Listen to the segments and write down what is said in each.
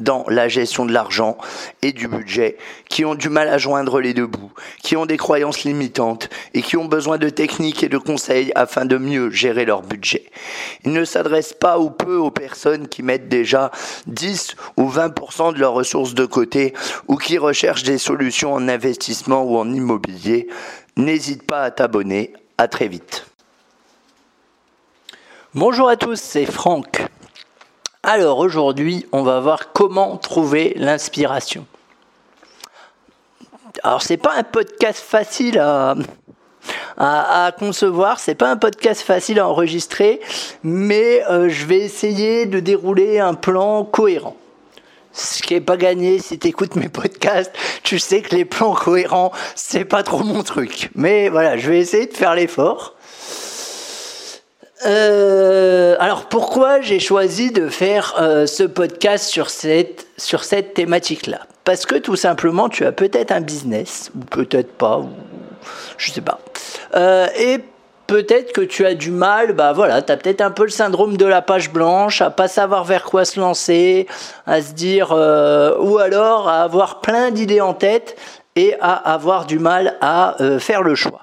dans la gestion de l'argent et du budget, qui ont du mal à joindre les deux bouts, qui ont des croyances limitantes et qui ont besoin de techniques et de conseils afin de mieux gérer leur budget. Il ne s'adresse pas ou peu aux personnes qui mettent déjà 10 ou 20% de leurs ressources de côté ou qui recherchent des solutions en investissement ou en immobilier. N'hésite pas à t'abonner. À très vite. Bonjour à tous, c'est Franck. Alors aujourd'hui, on va voir comment trouver l'inspiration. Alors c'est pas un podcast facile à, à, concevoir, c'est pas un podcast facile à enregistrer, mais euh, je vais essayer de dérouler un plan cohérent. Ce qui n'est pas gagné, si tu écoutes mes podcasts, tu sais que les plans cohérents, c'est pas trop mon truc. Mais voilà, je vais essayer de faire l'effort. Euh, alors pourquoi j'ai choisi de faire euh, ce podcast sur cette, sur cette thématique-là? Parce que tout simplement, tu as peut-être un business, ou peut-être pas, ou je sais pas. Euh, et peut-être que tu as du mal, bah voilà, tu as peut-être un peu le syndrome de la page blanche, à pas savoir vers quoi se lancer, à se dire, ou alors à avoir plein d'idées en tête et à avoir du mal à faire le choix.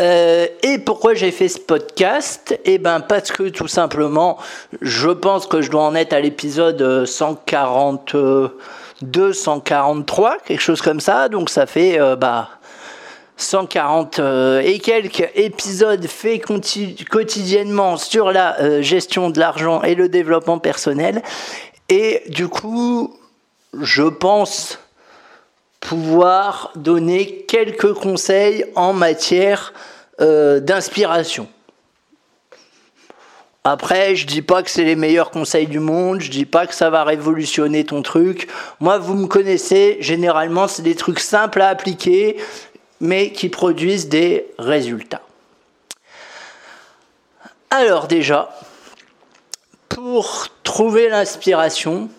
Euh, et pourquoi j'ai fait ce podcast? Eh ben parce que tout simplement, je pense que je dois en être à l'épisode 142, 143, quelque chose comme ça. Donc ça fait euh, bah 140 euh, et quelques épisodes faits quotidiennement sur la gestion de l'argent et le développement personnel. Et du coup, je pense pouvoir donner quelques conseils en matière euh, d'inspiration. Après, je dis pas que c'est les meilleurs conseils du monde, je dis pas que ça va révolutionner ton truc. Moi, vous me connaissez, généralement, c'est des trucs simples à appliquer, mais qui produisent des résultats. Alors déjà, pour trouver l'inspiration,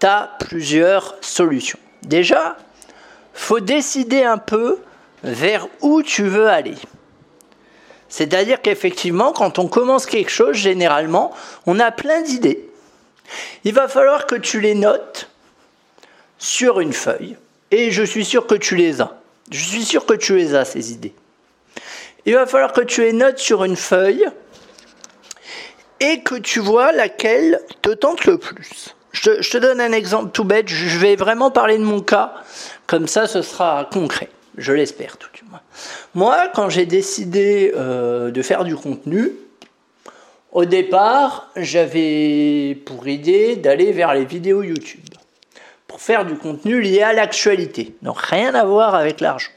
tu as plusieurs solutions. Déjà, faut décider un peu vers où tu veux aller. C'est-à-dire qu'effectivement, quand on commence quelque chose, généralement, on a plein d'idées. Il va falloir que tu les notes sur une feuille. Et je suis sûr que tu les as. Je suis sûr que tu les as, ces idées. Il va falloir que tu les notes sur une feuille et que tu vois laquelle te tente le plus. Je te, donne un exemple tout bête. Je vais vraiment parler de mon cas comme ça, ce sera concret. Je l'espère tout du moins. Moi, quand j'ai décidé euh, de faire du contenu, au départ, j'avais pour idée d'aller vers les vidéos YouTube pour faire du contenu lié à l'actualité. Donc rien à voir avec l'argent.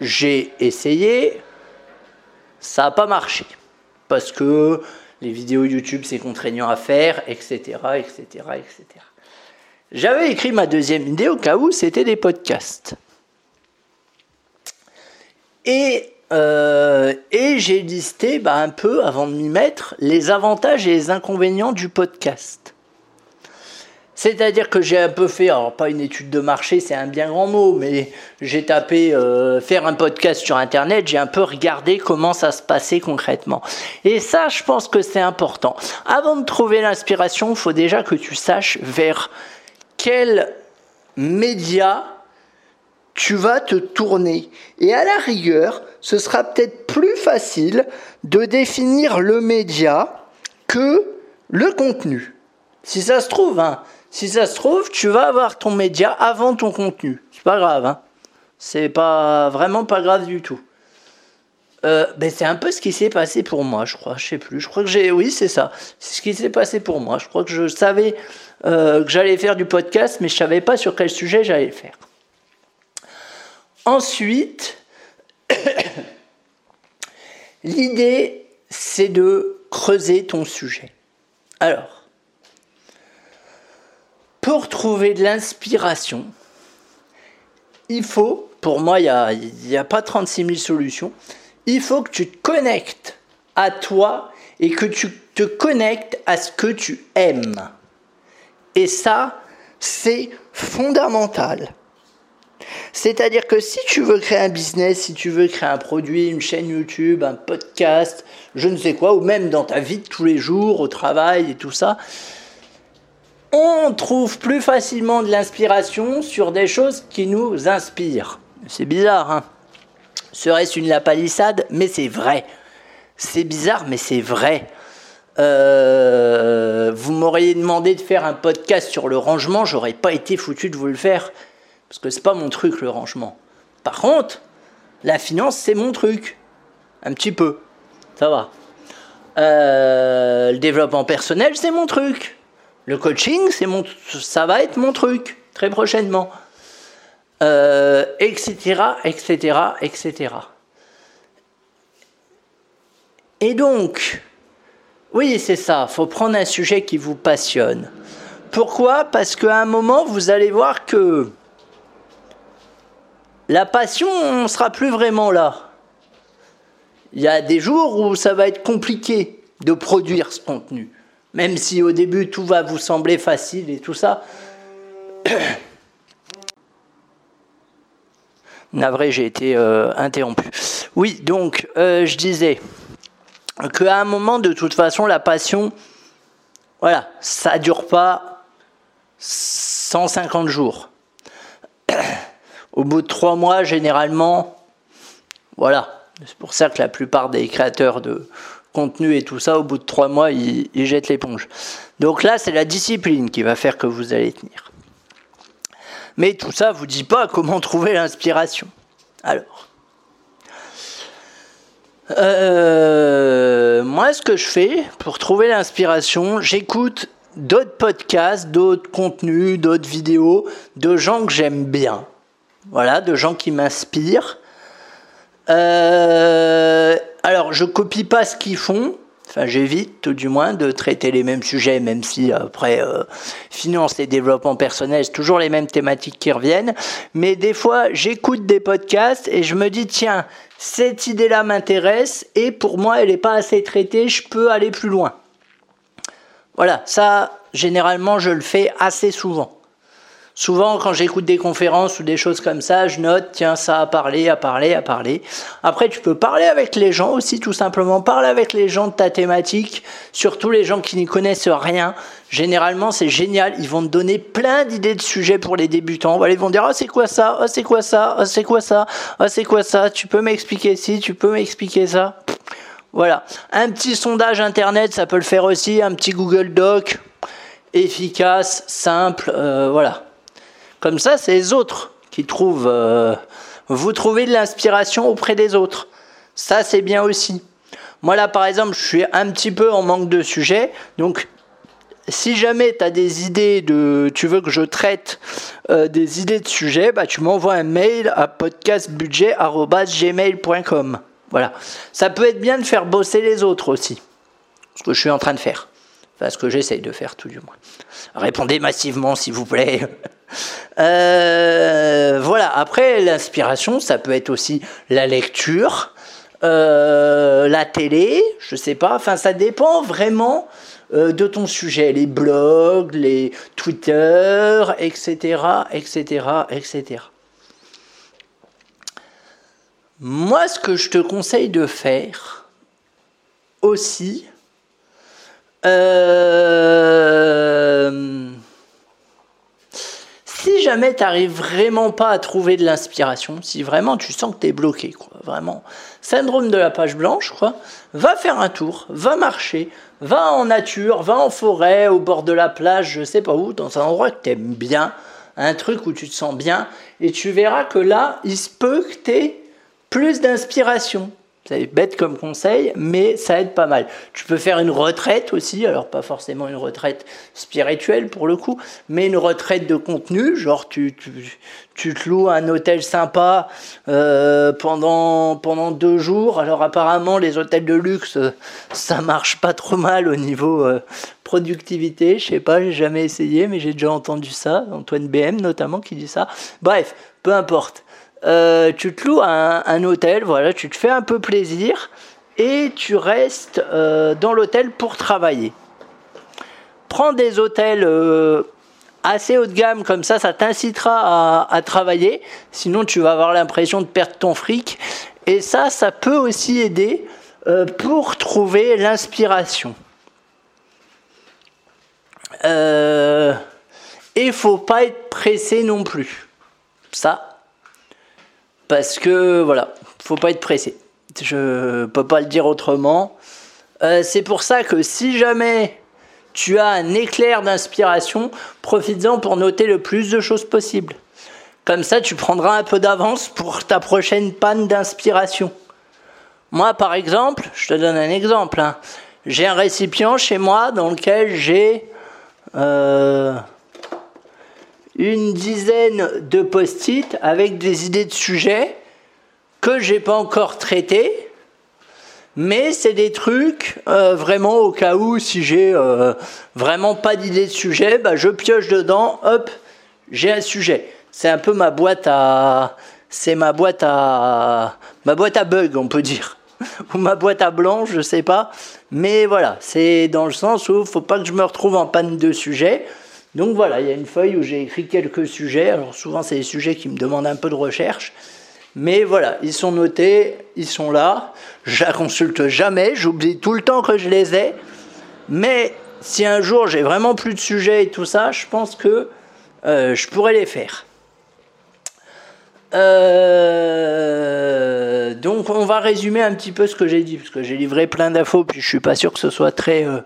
J'ai essayé, ça n'a pas marché. Parce que les vidéos YouTube, c'est contraignant à faire, etc., etc., etc. J'avais écrit ma deuxième idée au cas où c'était des podcasts. Et, euh, et j'ai listé bah, un peu, avant de m'y mettre, les avantages et les inconvénients du podcast. C'est-à-dire que j'ai un peu fait, alors pas une étude de marché, c'est un bien grand mot, mais j'ai tapé euh, faire un podcast sur Internet, j'ai un peu regardé comment ça se passait concrètement. Et ça, je pense que c'est important. Avant de trouver l'inspiration, il faut déjà que tu saches vers quel média tu vas te tourner. Et à la rigueur, ce sera peut-être plus facile de définir le média que le contenu. Si ça se trouve, hein, si ça se trouve, tu vas avoir ton média avant ton contenu. C'est pas grave, hein. C'est pas vraiment pas grave du tout. Euh, ben c'est un peu ce qui s'est passé pour moi, je crois. Je sais plus. Je crois que j'ai. Oui, c'est ça. C'est ce qui s'est passé pour moi. Je crois que je savais euh, que j'allais faire du podcast, mais je savais pas sur quel sujet j'allais faire. Ensuite, l'idée, c'est de creuser ton sujet. Alors, pour trouver de l'inspiration, il faut, pour moi, il n'y a, pas 36 000 solutions, il faut que tu te connectes à toi et que tu te connectes à ce que tu aimes. Et ça, c'est fondamental. C'est-à-dire que si tu veux créer un business, si tu veux créer un produit, une chaîne YouTube, un podcast, je ne sais quoi, ou même dans ta vie de tous les jours, au travail et tout ça, on trouve plus facilement de l'inspiration sur des choses qui nous inspirent. C'est bizarre, hein Serait-ce une lapalissade Mais c'est vrai. C'est bizarre, mais c'est vrai. Euh, vous m'auriez demandé de faire un podcast sur le rangement, j'aurais pas été foutu de vous le faire. Parce que c'est pas mon truc, le rangement. Par contre, la finance, c'est mon truc. Un petit peu. Ça va. Euh, le développement personnel, c'est mon truc. Le coaching, ça va être mon truc très prochainement, etc., etc., etc. Et donc, oui, c'est ça. Faut prendre un sujet qui vous passionne. Pourquoi? Parce qu'à un moment, vous allez voir que la passion ne sera plus vraiment là. Il y a des jours où ça va être compliqué de produire ce contenu. Même si au début tout va vous sembler facile et tout ça. Navré, j'ai été euh, interrompu. Oui, donc euh, je disais qu'à un moment, de toute façon, la passion, voilà, ça dure pas 150 jours. Au bout de trois mois, généralement, voilà. C'est pour ça que la plupart des créateurs de, contenu et tout ça, au bout de trois mois, il, jette l'éponge. Donc là, c'est la discipline qui va faire que vous allez tenir. Mais tout ça vous dit pas comment trouver l'inspiration. Alors, euh, moi, ce que je fais pour trouver l'inspiration, j'écoute d'autres podcasts, d'autres contenus, d'autres vidéos de gens que j'aime bien. Voilà, de gens qui m'inspirent. Euh, alors, je copie pas ce qu'ils font. Enfin, j'évite tout du moins de traiter les mêmes sujets, même si après euh, finance et développement personnel, c'est toujours les mêmes thématiques qui reviennent. Mais des fois, j'écoute des podcasts et je me dis tiens, cette idée-là m'intéresse et pour moi, elle n'est pas assez traitée. Je peux aller plus loin. Voilà, ça, généralement, je le fais assez souvent. Souvent, quand j'écoute des conférences ou des choses comme ça, je note, tiens, ça a parlé, a parlé, a parlé. Après, tu peux parler avec les gens aussi, tout simplement. Parler avec les gens de ta thématique, surtout les gens qui n'y connaissent rien. Généralement, c'est génial. Ils vont te donner plein d'idées de sujets pour les débutants. Ils vont dire, ah, c'est quoi ça? Ah, c'est quoi ça? Ah, c'est quoi ça? Ah, c'est quoi ça? Tu peux m'expliquer ci? Tu peux m'expliquer ça? Voilà. Un petit sondage internet, ça peut le faire aussi. Un petit Google Doc efficace, simple, euh, voilà. Comme ça, c'est les autres qui trouvent. Euh, vous trouvez de l'inspiration auprès des autres. Ça, c'est bien aussi. Moi, là, par exemple, je suis un petit peu en manque de sujet. Donc, si jamais tu as des idées de. Tu veux que je traite euh, des idées de sujet, bah, tu m'envoies un mail à podcastbudget.gmail.com. Voilà. Ça peut être bien de faire bosser les autres aussi. Ce que je suis en train de faire. Enfin, ce que j'essaye de faire, tout du moins. Répondez massivement, s'il vous plaît. Euh, voilà, après, l'inspiration, ça peut être aussi la lecture, euh, la télé, je sais pas, enfin, ça dépend vraiment euh, de ton sujet, les blogs, les Twitter, etc., etc., etc. Moi, ce que je te conseille de faire aussi, si jamais tu n'arrives vraiment pas à trouver de l'inspiration, si vraiment tu sens que tu es bloqué, quoi, vraiment, syndrome de la page blanche, quoi, va faire un tour, va marcher, va en nature, va en forêt, au bord de la plage, je sais pas où, dans un endroit que tu aimes bien, un truc où tu te sens bien, et tu verras que là, il se peut que tu aies plus d'inspiration. C'est bête comme conseil, mais ça aide pas mal. Tu peux faire une retraite aussi, alors pas forcément une retraite spirituelle pour le coup, mais une retraite de contenu, genre tu, tu, te loues un hôtel sympa euh, pendant, pendant deux jours. Alors apparemment les hôtels de luxe, ça marche pas trop mal au niveau euh, productivité. Je sais pas, j'ai jamais essayé, mais j'ai déjà entendu ça. Antoine BM notamment qui dit ça. Bref, peu importe. Euh, tu te loues un, hôtel, voilà, tu te fais un peu plaisir et tu restes euh, dans l'hôtel pour travailler. Prends des hôtels euh, assez haut de gamme comme ça, ça t'incitera à, travailler. Sinon, tu vas avoir l'impression de perdre ton fric. Et ça, ça peut aussi aider pour trouver l'inspiration. et il faut pas être pressé non plus. Ça, parce que voilà, faut pas être pressé. Je peux pas le dire autrement. Euh, c'est pour ça que si jamais tu as un éclair d'inspiration, profites-en pour noter le plus de choses possible. Comme ça, tu prendras un peu d'avance pour ta prochaine panne d'inspiration. Moi, par exemple, je te donne un exemple. Hein. J'ai un récipient chez moi dans lequel j'ai euh, une dizaine de post-it avec des idées de sujets que j'ai pas encore traités. Mais c'est des trucs euh, vraiment au cas où si j'ai euh, vraiment pas d'idée de sujet, bah, je pioche dedans, hop, j'ai un sujet. C'est un peu ma boîte à, c'est ma boîte à, ma boîte à bug, on peut dire, ou ma boîte à blanc, je sais pas. Mais voilà, c'est dans le sens où faut pas que je me retrouve en panne de sujet. Donc voilà, il y a une feuille où j'ai écrit quelques sujets. Alors souvent, c'est des sujets qui me demandent un peu de recherche. Mais voilà, ils sont notés, ils sont là. Je la consulte jamais, j'oublie tout le temps que je les ai. Mais si un jour j'ai vraiment plus de sujets et tout ça, je pense que euh, je pourrais les faire. Euh, donc on va résumer un petit peu ce que j'ai dit, parce que j'ai livré plein d'infos, puis je suis pas sûr que ce soit très... Euh,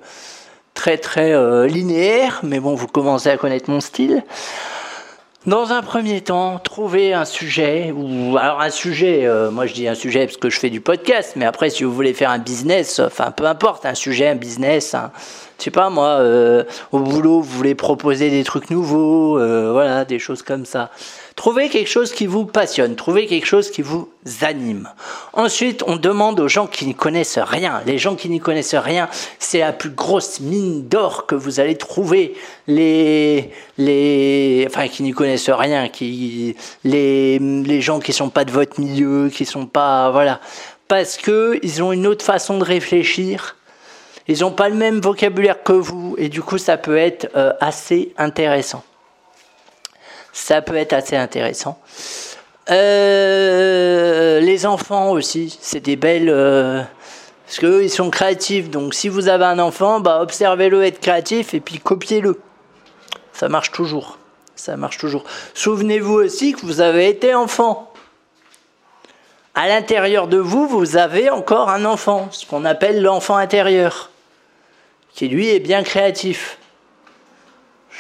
très très euh, linéaire, mais bon, vous commencez à connaître mon style. Dans un premier temps, trouver un sujet, ou alors un sujet, euh, moi je dis un sujet parce que je fais du podcast, mais après si vous voulez faire un business, enfin peu importe, un sujet, un business, un, je sais pas moi, euh, au boulot vous voulez proposer des trucs nouveaux, voilà, des choses comme ça. Trouvez quelque chose qui vous passionne, trouvez quelque chose qui vous anime. Ensuite, on demande aux gens qui n'y connaissent rien. Les gens qui n'y connaissent rien, c'est la plus grosse mine d'or que vous allez trouver. Les, les, enfin, qui n'y connaissent rien, qui, les, les gens qui sont pas de votre milieu, qui sont pas, voilà, parce que ils ont une autre façon de réfléchir. Ils n'ont pas le même vocabulaire que vous et du coup ça peut être euh, assez intéressant ça peut être assez intéressant. Euh, les enfants aussi, c'est des belles. Euh, parce qu'eux, ils sont créatifs. Donc, si vous avez un enfant, bah, observez-le être créatif et puis copiez-le. Ça marche toujours. Ça marche toujours. Souvenez-vous aussi que vous avez été enfant. À l'intérieur de vous, vous avez encore un enfant, ce qu'on appelle l'enfant intérieur, qui lui est bien créatif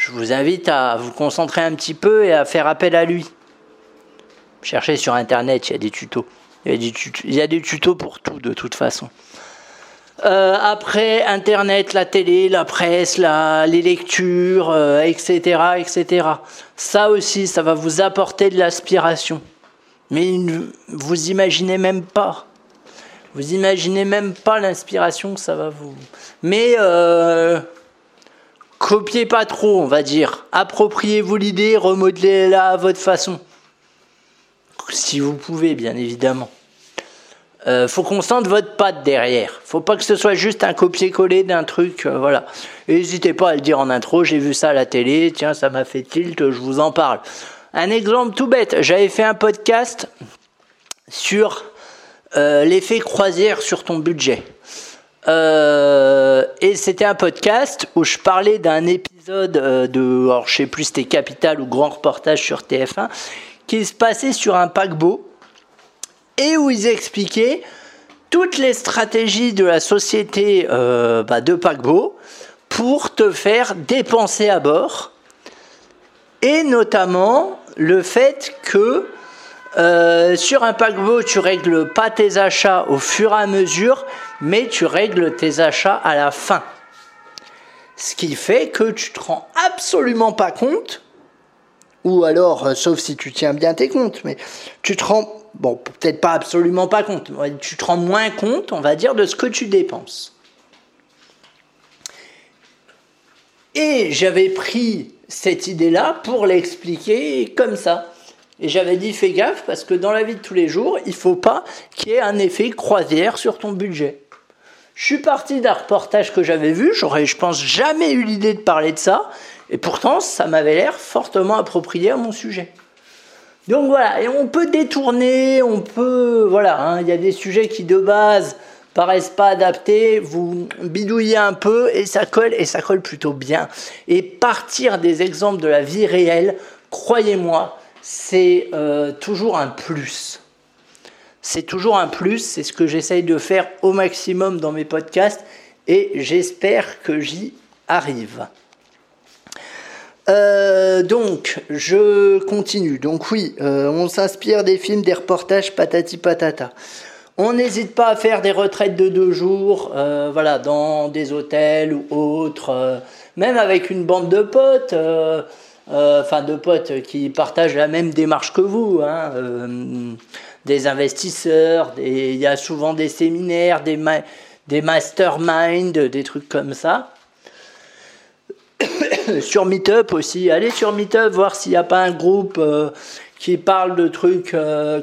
je vous invite à vous concentrer un petit peu et à faire appel à lui. Cherchez sur internet, il y a des tutos. Il y a des tutos, pour tout de toute façon. Euh, après internet, la télé, la presse, les lectures, etc., euh, etc. Ça aussi, ça va vous apporter de l'aspiration. Mais vous imaginez même pas. Vous imaginez même pas l'inspiration que ça va vous. Mais euh, Copiez pas trop, on va dire. Appropriez-vous l'idée, remodelez-la à votre façon. Si vous pouvez, bien évidemment. Euh, faut qu'on sente votre patte derrière. Faut pas que ce soit juste un copier-coller d'un truc, euh, voilà. N'hésitez pas à le dire en intro, j'ai vu ça à la télé, tiens, ça m'a fait tilt, je vous en parle. Un exemple tout bête, j'avais fait un podcast sur euh, l'effet croisière sur ton budget. Euh, et c'était un podcast où je parlais d'un épisode euh, de, alors je sais plus c'était Capital ou Grand Reportage sur TF1, qui se passait sur un paquebot et où ils expliquaient toutes les stratégies de la société bah, de paquebot pour te faire dépenser à bord et notamment le fait que Euh, sur un paquebot, tu règles pas tes achats au fur et à mesure, mais tu règles tes achats à la fin. Ce qui fait que tu te rends absolument pas compte, ou alors, euh, sauf si tu tiens bien tes comptes, mais tu te rends, bon, peut-être pas absolument pas compte, tu te rends moins compte, on va dire, de ce que tu dépenses. Et j'avais pris cette idée-là pour l'expliquer comme ça. Et j'avais dit fais gaffe parce que dans la vie de tous les jours, il faut pas qu'il y ait un effet croisière sur ton budget. Je suis parti d'un reportage que j'avais vu, j'aurais, je pense, jamais eu l'idée de parler de ça, et pourtant, ça m'avait l'air fortement approprié à mon sujet. Donc voilà, et on peut détourner, on peut, voilà, hein, il y a des sujets qui de base paraissent pas adaptés, vous bidouillez un peu et ça colle, et ça colle plutôt bien. Et partir des exemples de la vie réelle, croyez-moi, c'est euh, toujours un plus. C'est toujours un plus, c'est ce que j'essaye de faire au maximum dans mes podcasts et j'espère que j'y arrive. Euh, donc, je continue. Donc oui, euh, on s'inspire des films, des reportages patati patata. On n'hésite pas à faire des retraites de deux jours, voilà, dans des hôtels ou autres, même avec une bande de potes. Euh, enfin de potes qui partagent la même démarche que vous, hein, euh, des investisseurs, il y a souvent des séminaires, des, des masterminds, des trucs comme ça. sur Meetup aussi, allez sur Meetup voir s'il n'y a pas un groupe euh, qui parle de trucs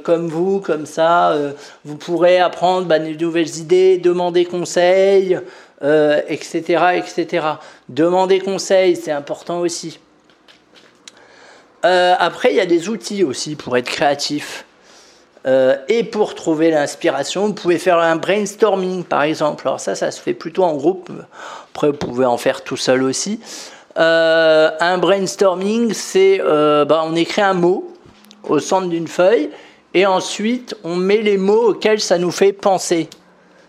comme vous, comme ça. vous pourrez apprendre bah, de nouvelles idées, demander conseil, etc., etc. Demander conseil, c'est important aussi. Euh, après, il y a des outils aussi pour être créatif. Euh, et pour trouver l'inspiration, vous pouvez faire un brainstorming par exemple. Alors ça, ça se fait plutôt en groupe. Après, vous pouvez en faire tout seul aussi. Euh, un brainstorming, c'est bah, on écrit un mot au centre d'une feuille et ensuite on met les mots auxquels ça nous fait penser.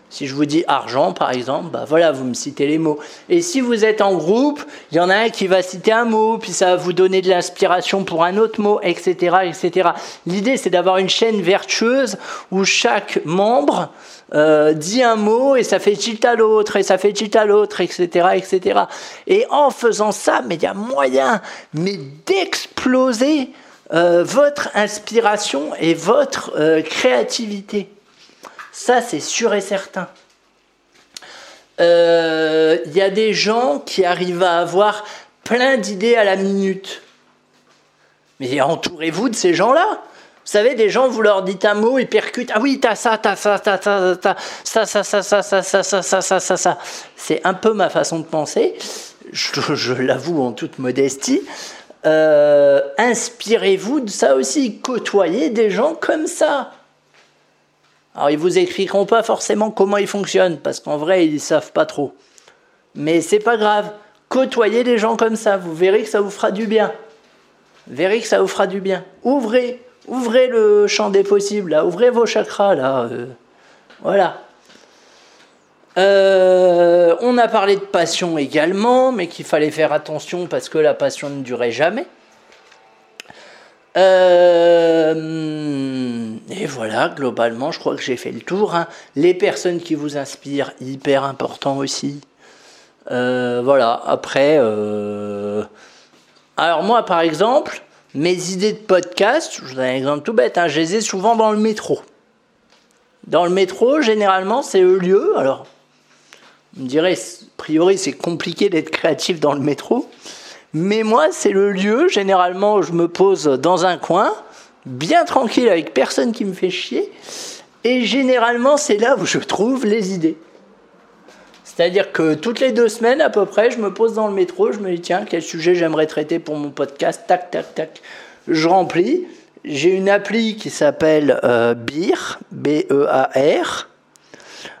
Si je vous dis argent, par exemple, bah voilà, vous me citez les mots. Et si vous êtes en groupe, il y en a un qui va citer un mot, puis ça va vous donner de l'inspiration pour un autre mot, etc., etc. L'idée, c'est d'avoir une chaîne vertueuse où chaque membre euh, dit un mot et ça fait tilt à l'autre et ça fait tilt à l'autre, etc., etc. Et en faisant ça, mais il y a moyen, mais d'exploser euh, votre inspiration et votre euh, créativité. Ça, c'est sûr et certain. Il euh, y a des gens qui arrivent à avoir plein d'idées à la minute. Mais entourez-vous de ces gens-là. Vous savez, des gens, vous leur dites un mot, ils percutent. Ah oui, t'as ça, t'as ça, t'as ça, t'as ça, ça, ça, ça, ça, ça, ça, ça, ça, ça, ça. C'est un peu ma façon de penser. Je, l'avoue en toute modestie. Inspirez-vous de ça aussi. Côtoyez des gens comme ça. Alors ils vous expliqueront pas forcément comment ils fonctionnent parce qu'en vrai ils savent pas trop. Mais c'est pas grave. Côtoyez des gens comme ça, vous verrez que ça vous fera du bien. Vous verrez que ça vous fera du bien. Ouvrez, ouvrez le champ des possibles, là. ouvrez vos chakras là. Euh. voilà. Euh, on a parlé de passion également, mais qu'il fallait faire attention parce que la passion ne durait jamais. Euh, et voilà, globalement, je crois que j'ai fait le tour. Hein. Les personnes qui vous inspirent, hyper important aussi. Euh, voilà, après. Euh, alors, moi, par exemple, mes idées de podcast, je vous donne un exemple tout bête, hein, je les ai souvent dans le métro. Dans le métro, généralement, c'est le lieu. Alors, on me dirait, a priori, c'est compliqué d'être créatif dans le métro. Mais moi, c'est le lieu, généralement, où je me pose dans un coin, bien tranquille, avec personne qui me fait chier. Et généralement, c'est là où je trouve les idées. C'est-à-dire que toutes les deux semaines, à peu près, je me pose dans le métro, je me dis, tiens, quel sujet j'aimerais traiter pour mon podcast Tac, tac, tac. Je remplis. J'ai une appli qui s'appelle euh, BEAR, B-E-A-R,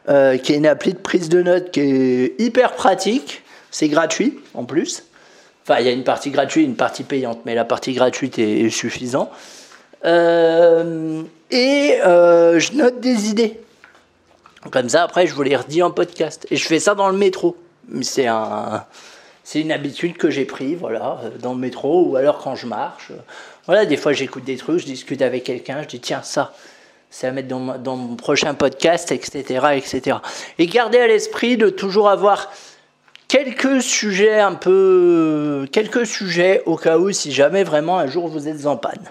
euh, qui est une appli de prise de notes qui est hyper pratique. C'est gratuit en plus. Enfin, il y a une partie gratuite, une partie payante, mais la partie gratuite est, suffisante. Euh, et euh, je note des idées. Comme ça, après, je vous les redis en podcast. Et je fais ça dans le métro. C'est un, c'est une habitude que j'ai pris, voilà, dans le métro ou alors quand je marche. Voilà, des fois j'écoute des trucs, je discute avec quelqu'un, je dis tiens ça, c'est à mettre dans, dans, mon prochain podcast, etc., etc. Et gardez à l'esprit de toujours avoir quelques sujets un peu, quelques sujets au cas où si jamais vraiment un jour vous êtes en panne.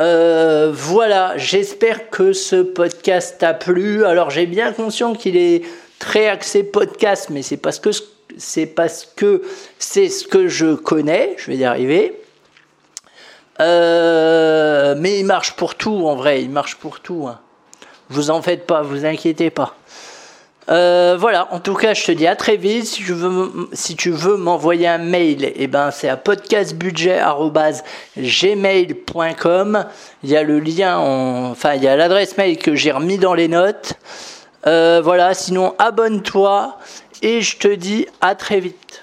Euh, voilà, j'espère que ce podcast t'a plu. Alors j'ai bien conscience qu'il est très axé podcast, mais c'est parce que c'est parce que c'est ce que je connais. Je vais y arriver. Euh, mais il marche pour tout en vrai, il marche pour tout. Hein. Vous en faites pas, vous inquiétez pas. Euh, voilà, en tout cas, je te dis à très vite. Si, tu veux m'envoyer un mail, eh ben, c'est à podcastbudget.gmail.com. Il y a le lien, enfin, il y a l'adresse mail que j'ai remis dans les notes. Euh, voilà, sinon, abonne-toi et je te dis à très vite.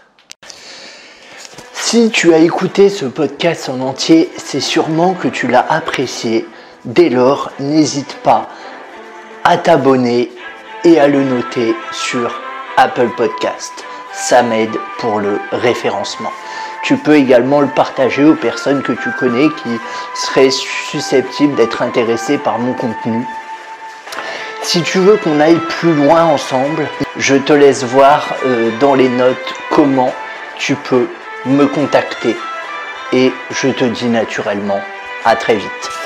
Si tu as écouté ce podcast en entier, c'est sûrement que tu l'as apprécié. Dès lors, n'hésite pas à t'abonner et à le noter sur Apple Podcast. Ça m'aide pour le référencement. Tu peux également le partager aux personnes que tu connais qui seraient susceptibles d'être intéressées par mon contenu. Si tu veux qu'on aille plus loin ensemble, je te laisse voir euh, dans les notes comment tu peux me contacter. Et je te dis naturellement à très vite.